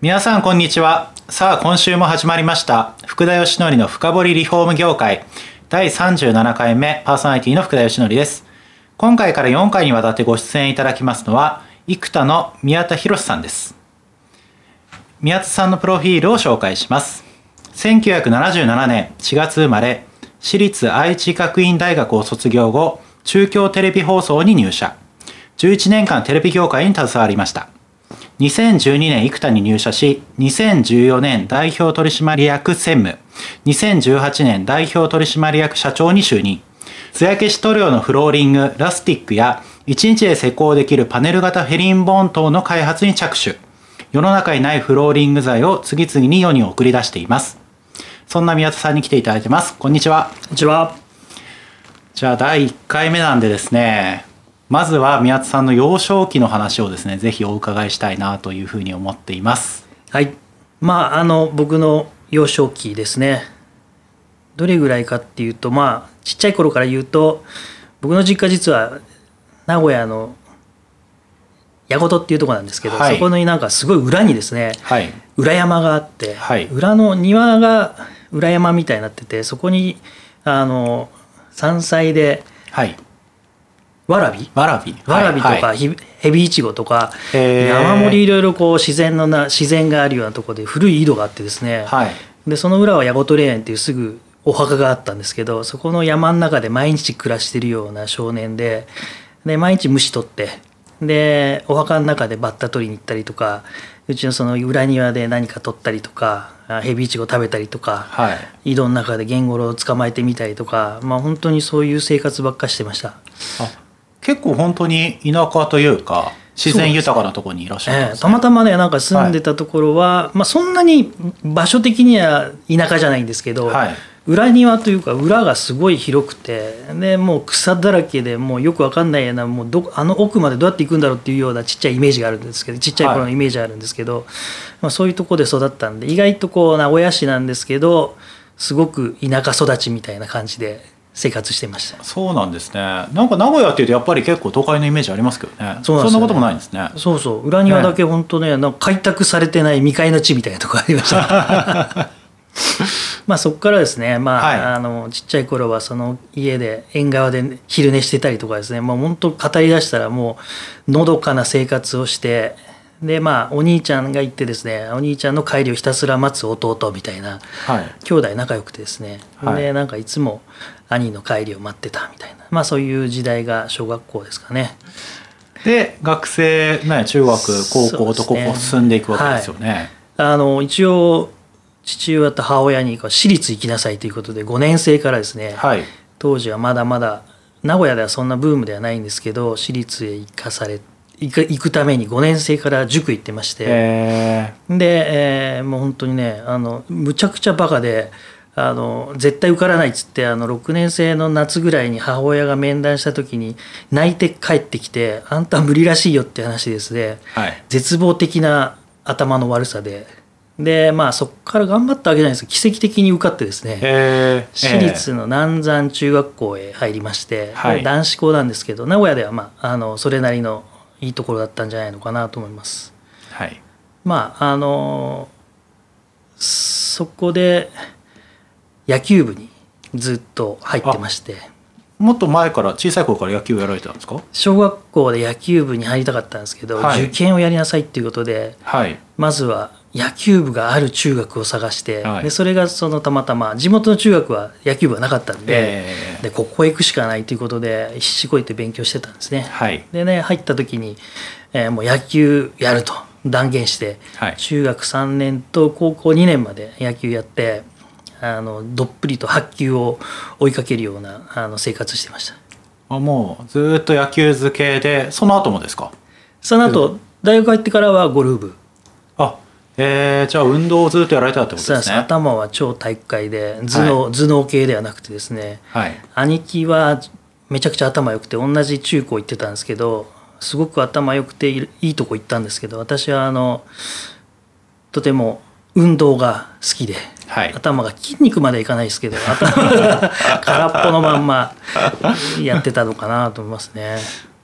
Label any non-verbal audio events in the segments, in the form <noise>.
皆さんこんにちは。さあ今週も始まりました。福田義則のの深掘りリフォーム業界。第37回目パーソナリティの福田義則です。今回から4回にわたってご出演いただきますのは生田の宮田博さんです。宮田さんのプロフィールを紹介します。1977年4月生まれ私立愛知学院大学を卒業後中京テレビ放送に入社。11年間テレビ業界に携わりました。2012年生田に入社し、2014年代表取締役専務、2018年代表取締役社長に就任。艶消し塗料のフローリング、ラスティックや、1日で施工できるパネル型フェリンボーン等の開発に着手。世の中にないフローリング材を次々に世に送り出しています。そんな宮田さんに来ていただいてます。こんにちは。こんにちは。じゃあ第1回目なんでですね、まずは宮津さんの幼少期の話をですねぜひお伺いしたいなというふうに思っています。はい。まああの僕の幼少期ですね。どれぐらいかっていうとまあちっちゃい頃から言うと僕の実家実は名古屋の矢事っていうとこなんですけど、はい、そこのなんかすごい裏にですね、はい、裏山があって、はい、裏の庭が裏山みたいになっててそこにあの山菜で、はい、わらび？わらび。わらびとか、はい、ヘビイチゴとか山盛りいろいろこう自然のな自然があるようなところで古い井戸があってですね、はい、でその裏は矢事霊園っていうすぐお墓があったんですけどそこの山の中で毎日暮らしてるような少年でで毎日虫取ってでお墓の中でバッタ取りに行ったりとかうちのその裏庭で何か取ったりとかヘビイチゴ食べたりとか、はい、井戸の中でゲンゴロウを捕まえてみたりとか、まあ、本当にそういう生活ばっかしてました。結構本当に田舎というか自然豊かなところにいらっしゃる、ね。えー、たまたまねなんか住んでたところは、はい、まあ、そんなに場所的には田舎じゃないんですけど、はい、裏庭というか裏がすごい広くてでもう草だらけでもうよくわかんないようなもうどあの奥までどうやって行くんだろうっていうようなちっちゃいイメージがあるんですけどちっちゃい頃のイメージがあるんですけど、はい、まあ、そういうとこで育ったんで意外とこう名古屋市なんですけどすごく田舎育ちみたいな感じで生活してました。そうなんですね。なんか名古屋っていうとやっぱり結構都会のイメージありますけどね。そん、ね、なこともないんですね。そうそう。裏庭だけ本当ねなんか開拓されてない未開の地みたいなとこありました。<laughs> まあそこからですね、まあ、はい、あのちっちゃい頃はその家で縁側で昼寝してたりとかですね、もう本当語りだしたらもうのどかな生活をしてでまあお兄ちゃんがいてですねお兄ちゃんの帰りをひたすら待つ弟みたいな、はい、兄弟仲良くてですね、はい、でなんかいつも兄の帰りを待ってたみたいなまあそういう時代が小学校ですかね。で学生、ね、中学高校とここ進んでいくわけですよね。ねはい、あの一応父親と母親に私立行きなさいということで5年生からですね、はい、当時はまだまだ名古屋ではそんなブームではないんですけど私立へ行かされ行く行くために5年生から塾行ってまして。で、えー、もう本当にねあのむちゃくちゃバカであの絶対受からないっつってあの6年生の夏ぐらいに母親が面談した時に泣いて帰ってきて「あんた無理らしいよ」って話ですね、はい、絶望的な頭の悪さで。でまあそこから頑張ったわけじゃないです。けど奇跡的に受かってですね。私立の南山中学校へ入りまして、はい、男子校なんですけど名古屋ではまああのそれなりのいいところだったんじゃないのかなと思います。はい、まああのそこで野球部にずっと入ってましてもっと前から小さい頃から野球をやられてたんですか？小学校で野球部に入りたかったんですけど、はい、受験をやりなさいっていうことで、はい、まずは野球部がある中学を探して、はい、でそれがそのたまたま地元の中学は野球部がなかったんでえー、でここへ行くしかないということで必死こいて勉強してたんですね。はい、でね入った時に、えー、もう野球やると断言して、はい、中学3年と高校2年まで野球やってあのどっぷりと白球を追いかけるようなあの生活してました。あもうずっと野球漬けでその後もですか？その後大学入ってからはゴルフ部。あえー、じゃあ運動をずっとやられたってことですね。頭は超体育会で頭脳はい、頭脳系ではなくてですね、はい、兄貴はめちゃくちゃ頭良くて同じ中高行ってたんですけどすごく頭良くていいとこ行ったんですけど私はあのとても運動が好きで、はい、頭が筋肉までいかないですけど <laughs> 頭が空っぽのまんまやってたのかなと思いますね。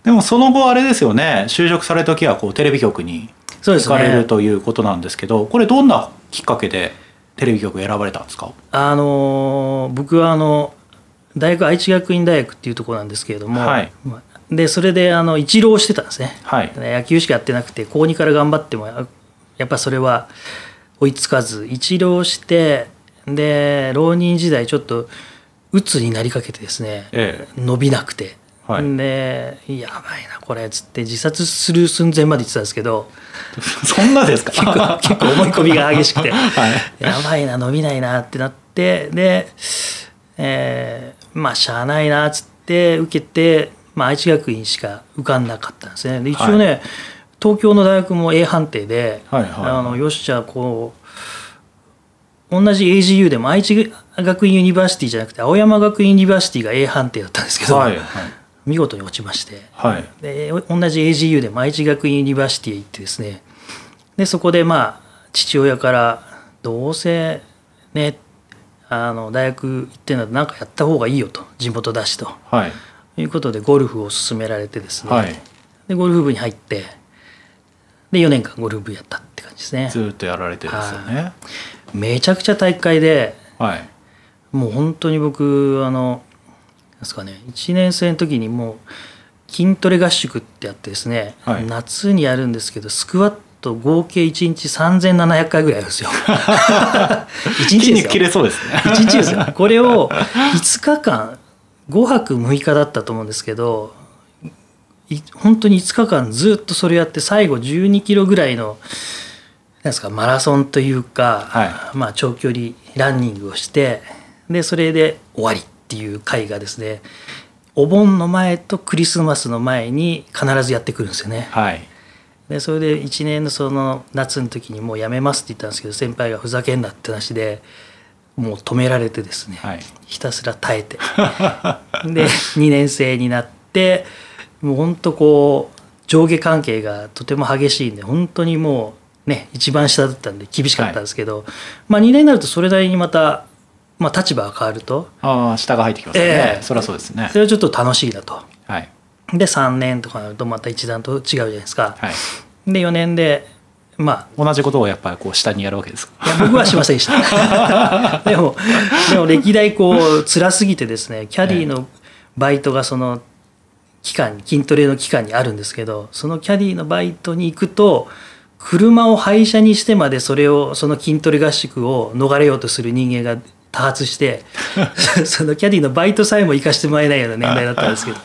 でもその後あれですよね。就職された時はこうテレビ局に行かれるということなんですけど、ね、これどんなきっかけでテレビ局選ばれたんですか？あの僕はあの大学愛知学院大学っていうところなんですけれども、はい、でそれであの一浪してたんですね、はい、野球しかやってなくて高2から頑張ってもやっぱそれは追いつかず一浪してで浪人時代ちょっと鬱になりかけてですね、ええ、伸びなくて、はい、でやばいなこれっつって自殺する寸前まで言ってたんですけど <laughs> そんなですか？結構結構思い込みが激しくて、<laughs> はい、やばいな伸びないなってなってで、えー、まあしゃあないなっつって受けて、まあ、愛知学院しか受かんなかったんですね。で一応ね、はい、東京の大学も A 判定で、はいはい、あのよっしゃこう同じ AGU でも愛知学院 University じゃなくて青山学院 University が A 判定だったんですけど、はいはい、見事に落ちまして、はい、で同じ AGU でも愛知学院 University へ行ってですねでそこでまあ父親からどうせねあの大学行ってんだと何かやった方がいいよと地元だしと、はい、いうことでゴルフを勧められてですね、はい、でゴルフ部に入ってで4年間ゴルフ部やったって感じですねずっとやられてるんですよねめちゃくちゃ大会で、はい、もう本当に僕あのですかね1年生の時にもう筋トレ合宿ってやってですね、はい、夏にやるんですけどスクワット合計1日3700回ぐらいですよ。<laughs> 1日ですよ。切れそうですね。1日ですよ。これを5日間5泊6日だったと思うんですけど本当に5日間ずっとそれやって最後12キロぐらいのなんですかマラソンというか、はい、まあ長距離ランニングをしてでそれで終わりっていう回がですねお盆の前とクリスマスの前に必ずやってくるんですよね。はい、でそれで1年のその夏の時にもうやめますって言ったんですけど先輩がふざけんなって話でもう止められてですね、はい、ひたすら耐えて。で2年生になってもう本当こう上下関係がとても激しいんで本当にもうね一番下だったんで厳しかったんですけど、はい、まあ2年になるとそれなりにまたまあ、立場が変わるとああ下が入ってきますね、えー、そりゃそうですね。それはちょっと楽しいだと、はい、で3年とかなるとまた一段と違うじゃないですか、はい、で4年でまあ同じことをやっぱりこう下にやるわけですか。いや僕はしませんでした。<laughs> でもでも歴代こう辛すぎてですねキャディのバイトがその期間筋トレの期間にあるんですけどそのキャディのバイトに行くと車を廃車にしてまでそれをその筋トレ合宿を逃れようとする人間が多発して <laughs> そのキャディのバイトさえも行かしてもらえないような年代だったんですけど。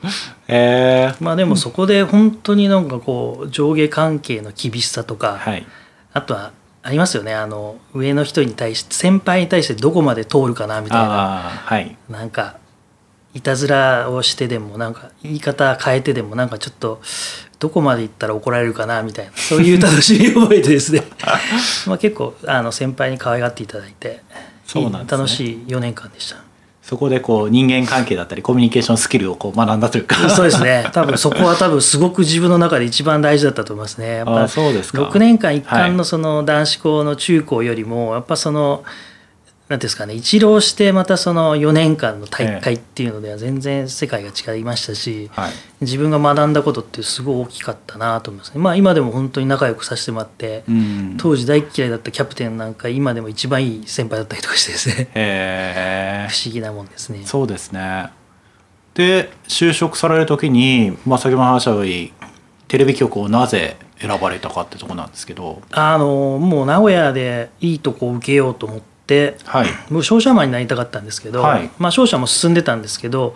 <laughs> えー、まあでもそこで本当になんかこう上下関係の厳しさとか、はい、あとはありますよね。あの上の人に対して先輩に対してどこまで通るかなみたいな、はい、なんかいたずらをしてでもなんか言い方変えてでもなんかちょっとどこまで行ったら怒られるかなみたいなそういう楽しみを覚えてですね。<laughs> まあ結構あの先輩に可愛がっていただいてそうなんね、楽しい4年間でした。そこでこう人間関係だったりコミュニケーションスキルをこう学んだというか。そうですね。多分そこは多分すごく自分の中で一番大事だったと思いますね。やっぱそうですか。6年間一貫のその男子校の中高よりもやっぱそのなんですかね一浪してまたその4年間の大会っていうのでは全然世界が違いましたし、はい、自分が学んだことってすごい大きかったなと思います。ねまあ今でも本当に仲良くさせてもらって、うん、当時大嫌いだったキャプテンなんか今でも一番いい先輩だったりとかしてですね。不思議なもんですね。そうですね。で就職される時に、まあ、先ほど話したようにテレビ局をなぜ選ばれたかってとこなんですけど。あのもう名古屋でいいとこを受けようと思って、はい、僕商社マンになりたかったんですけど、はい、まあ、商社も進んでたんですけど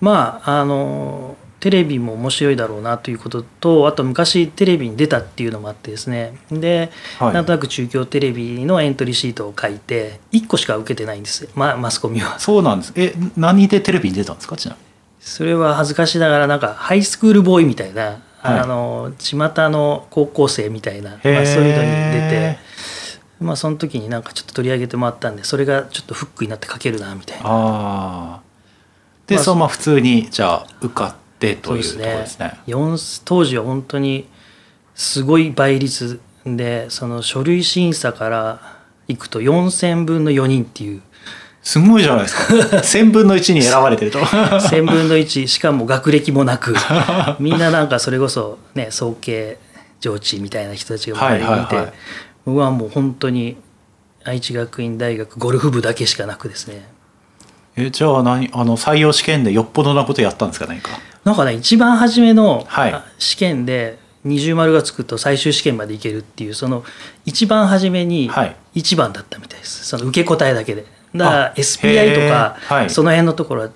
まああのテレビも面白いだろうなということとあと昔テレビに出たっていうのもあってですね。で、はい、なんとなく中京テレビのエントリーシートを書いて1個しか受けてないんです。ま、マスコミは。そうなんです。え何でテレビに出たんですかちなみに？それは恥ずかしながらなんかハイスクールボーイみたいなはい、あの巷の高校生みたいな、まあ、そういうのに出て、まあ、その時になんかちょっと取り上げてもらったんでそれがちょっとフックになって書けるなみたいな。あで、まあ、そのまあ普通にじゃあ受かってというところですね。すね。当時は本当にすごい倍率でその書類審査からいくと4,000分の4人っていう。すごいじゃないですか。<laughs> 1000分の1に選ばれてると。<laughs> 1000分の1しかも学歴もなく。<laughs> みんななんかそれこそね総計上智みたいな人たちが周りにいて、はい僕はもう本当に愛知学院大学ゴルフ部だけしかなくですね。えじゃあ何あの採用試験でよっぽどなことやったんですか何か？なんかね一番初めの試験で二重丸がつくと最終試験までいけるっていうその一番初めに一番だったみたいです、その受け答えだけで。だから SPI とか、はい、その辺のところは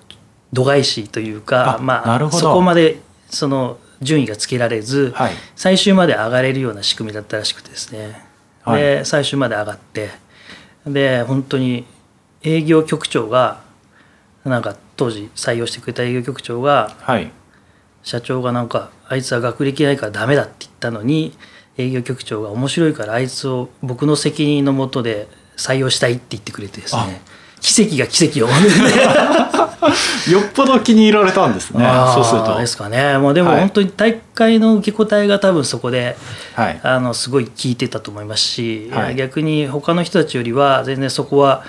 度外視というかまあそこまでその順位がつけられず、はい、最終まで上がれるような仕組みだったらしくてですね、はい、で最終まで上がってで本当に営業局長がなんか当時採用してくれた営業局長が、はい、社長がなんかあいつは学歴ないからダメだって言ったのに営業局長が面白いからあいつを僕の責任のもとで採用したいって言ってくれてですね奇跡が奇跡を。<laughs> よっぽど気に入られたんですねそうすると。ですかね。もうでも本当に大会の受け答えが多分そこで、はい、あのすごい効いてたと思いますし、はい、逆に他の人たちよりは全然そこは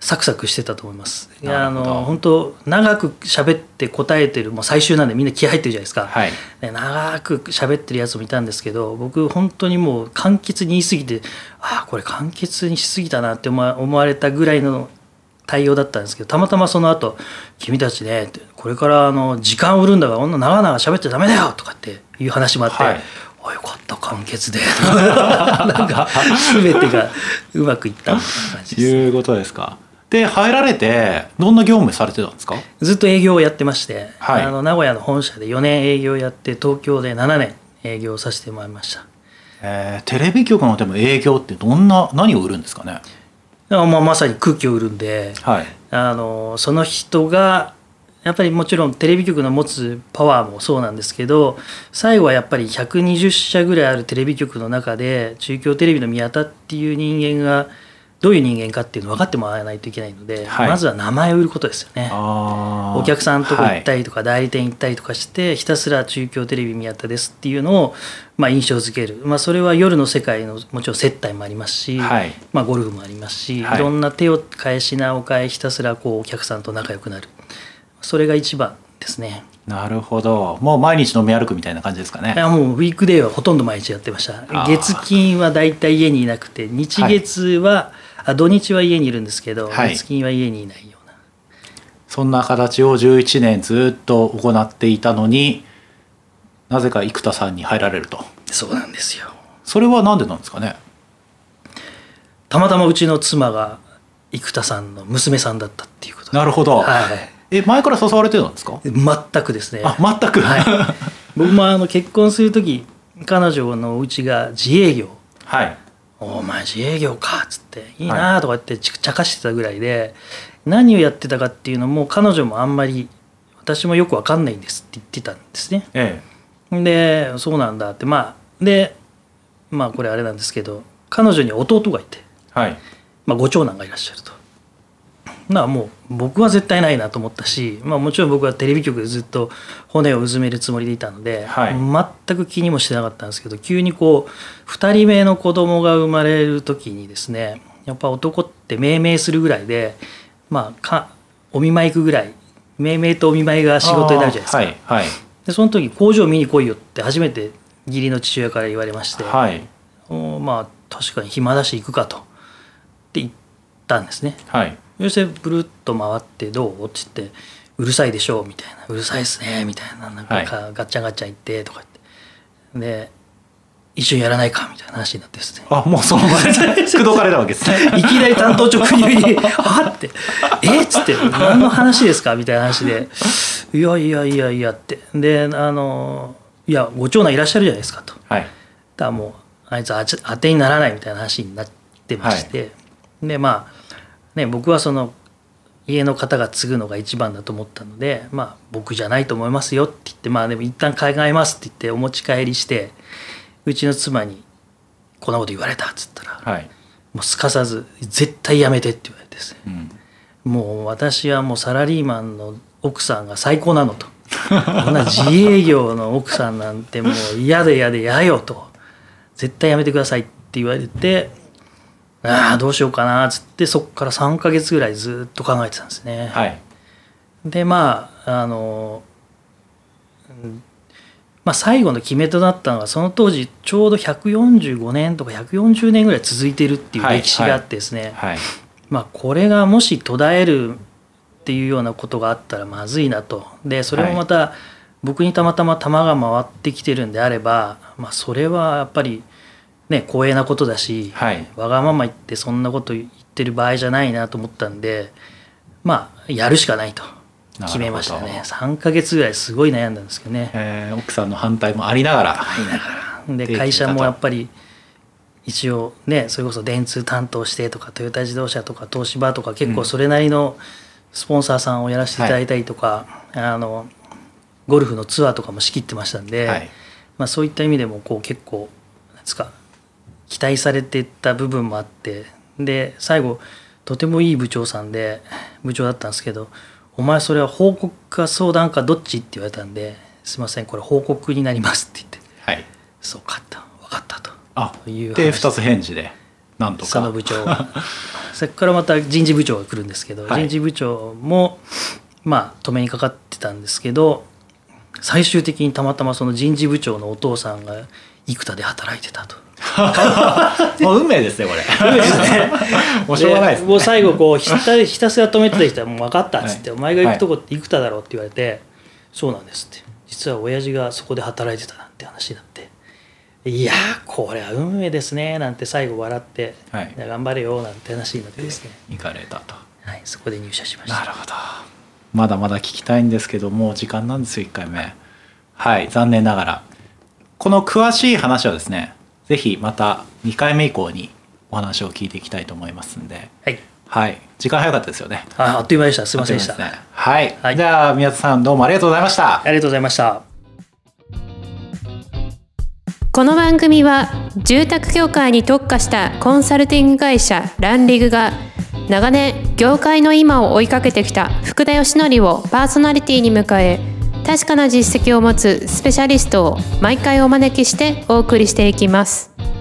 サクサクしてたと思います。いやあの本当長く喋って答えてるもう最終なんでみんな気合入ってるじゃないですか。はい、長く喋ってるやつもいたんですけど僕本当にもう簡潔に言い過ぎてああこれ簡潔にしすぎたなって思われたぐらいの対応だったんですけどたまたまその後君たちねこれからあの時間を売るんだから女長々喋っちゃダメだよ」とかっていう話もあって。はいあよかった簡潔で <laughs> なんか全てがうまくいったみたいな感じです。いうことですか。で入られてどんな業務されてたんですか？ずっと営業をやってまして、はい、あの名古屋の本社で4年営業やって東京で7年営業させてもらいました。えー、テレビ局のでも営業ってどんな何を売るんですかね？まあ、まさに空気を売るんで、はい、あのその人がやっぱりもちろんテレビ局の持つパワーもそうなんですけど最後はやっぱり120社ぐらいあるテレビ局の中で中京テレビの宮田っていう人間がどういう人間かっていうの分かってもらわないといけないので、はい、まずは名前を売ることですよね。お客さんとこ行ったりとか、代理店行ったりとかしてひたすら中京テレビ宮田ですっていうのを、まあ、印象づける、まあ、それは夜の世界のもちろん接待もありますし、はい、まあ、ゴルフもありますし、はい、いろんな手を返しなお返えひたすらこうお客さんと仲良くなる。それが一番ですね。なるほど。もう毎日飲み歩くみたいな感じですかね。いやもうウィークデーはほとんど毎日やってました。月金はだいたい家にいなくて日月は、あ土日は家にいるんですけど、はい、月金は家にいないような。そんな形を11年ずっと行っていたのになぜか生田さんに入られると。そうなんですよ。それは何でなんですかね？たまたまうちの妻が生田さんの娘さんだったっていうこと。なるほど、はい、え前から誘われてたんですか？全くですね。あ全く、はい、僕もあの結婚する時彼女のお家が自営業。はいお前自営業か」っつって「いいな」とかって茶化してたぐらいで何をやってたかっていうのも彼女もあんまり私もよく分かんないんですって言ってたんですね。ええ、でそうなんだってまあでまあこれあれなんですけど彼女に弟がいて、はいまあ、ご長男がいらっしゃると。まあもう僕は絶対ないなと思ったし、まあ、もちろん僕はテレビ局でずっと骨をうずめるつもりでいたので、はい、全く気にもしてなかったんですけど急にこう2人目の子供が生まれる時にですねやっぱ男って命名するぐらいでまあかお見舞い行くぐらい命名とお見舞いが仕事になるじゃないですか。はいはい、でその時工場見に来いよって初めて義理の父親から言われまして、はい、まあ確かに暇だし行くかと。って言ったんですね。はいそしてブルッと回って「どう?」って言って「うるさいでしょ」みたいな「うるさいっすね」みたいな。なんかガッチャガチャ言ってとか言って。で一緒にやらないか？みたいな話になってですねあもうその場で口説かれたわけですね。<laughs> いきなり担当直入に「はって「えっ?」つって「何の話ですか?」みたいな話で「いやいやいやいや」って。であの「いやご長男いらっしゃるじゃないですか」と。はい、だもうあいつ当てにならないみたいな話になってまして、はい、でまあね、僕はその家の方が継ぐのが一番だと思ったので、まあ、僕じゃないと思いますよって言ってまあでも一旦考えますって言ってお持ち帰りしてうちの妻に「こんなこと言われた」っつったら、はい、もうすかさず「絶対やめて」って言われてです。ね、うん、もう私はもうサラリーマンの奥さんが最高なのと。こんな自営業の奥さんなんてもう嫌で嫌で嫌よと。絶対やめてくださいって言われてああどうしようかなっつってそこから3か月ぐらいずっと考えてたんですね。はい、でまああの、まあ、最後の決めとなったのはその当時ちょうど145年とか140年ぐらい続いてるっていう歴史があってですね、はいはい、まあ、これがもし途絶えるっていうようなことがあったらまずいなとでそれもまた僕にたまたま球が回ってきてるんであれば、まあ、それはやっぱり。ね、光栄なことだし、はい、わがまま言ってそんなこと言ってる場合じゃないなと思ったんでまあやるしかないと決めましたね。3か月ぐらいすごい悩んだんですけどね、えー、奥さんの反対もありながら。ありながら。で会社もやっぱり一応ねそれこそ電通担当してとかトヨタ自動車とか東芝とか結構それなりのスポンサーさんをやらせていただいたりとか、はい、あのゴルフのツアーとかも仕切ってましたんで、はい、まあ、そういった意味でもこう結構なんですか期待されてた部分もあってで最後とてもいい部長さんで部長だったんですけど「お前それは報告か相談かどっち?」って言われたんで「すいませんこれ報告になります」って言って「はい、そうかった。分かった」と。あいうで2つ返事でなんとか。その部長。が <laughs> そこからまた人事部長が来るんですけど、はい、人事部長もまあ止めにかかってたんですけど最終的にたまたまその人事部長のお父さんが生田で働いてたと。<laughs> もう運命ですねこれ。運命ですね。もうしょうがないです、ね、もう最後こうひたひたすら止めてた人はもう分かったっつって、はい、お前が行くとこって生田だろうって言われて、はい、そうなんですって。実は親父がそこで働いてたなんて話になって。いやこれは運命ですねなんて最後笑って、はい、頑張れよなんて話になってですね。行かれたと、はい、そこで入社しました。なるほどまだまだ聞きたいんですけどもう時間なんですよ1回目はい残念ながらこの詳しい話はですねぜひまた2回目以降にお話を聞いていきたいと思いますんで、はい、はい、時間早かったですよね。ああっという間でした。すみませんでした。ね、はい、はい、じゃあ宮田さんどうもありがとうございました。ありがとうございました。この番組は住宅業界に特化したコンサルティング会社ランリグが長年業界の今を追いかけてきた福田義則をパーソナリティに迎え確かな実績を持つスペシャリストを毎回お招きしてお送りしていきます。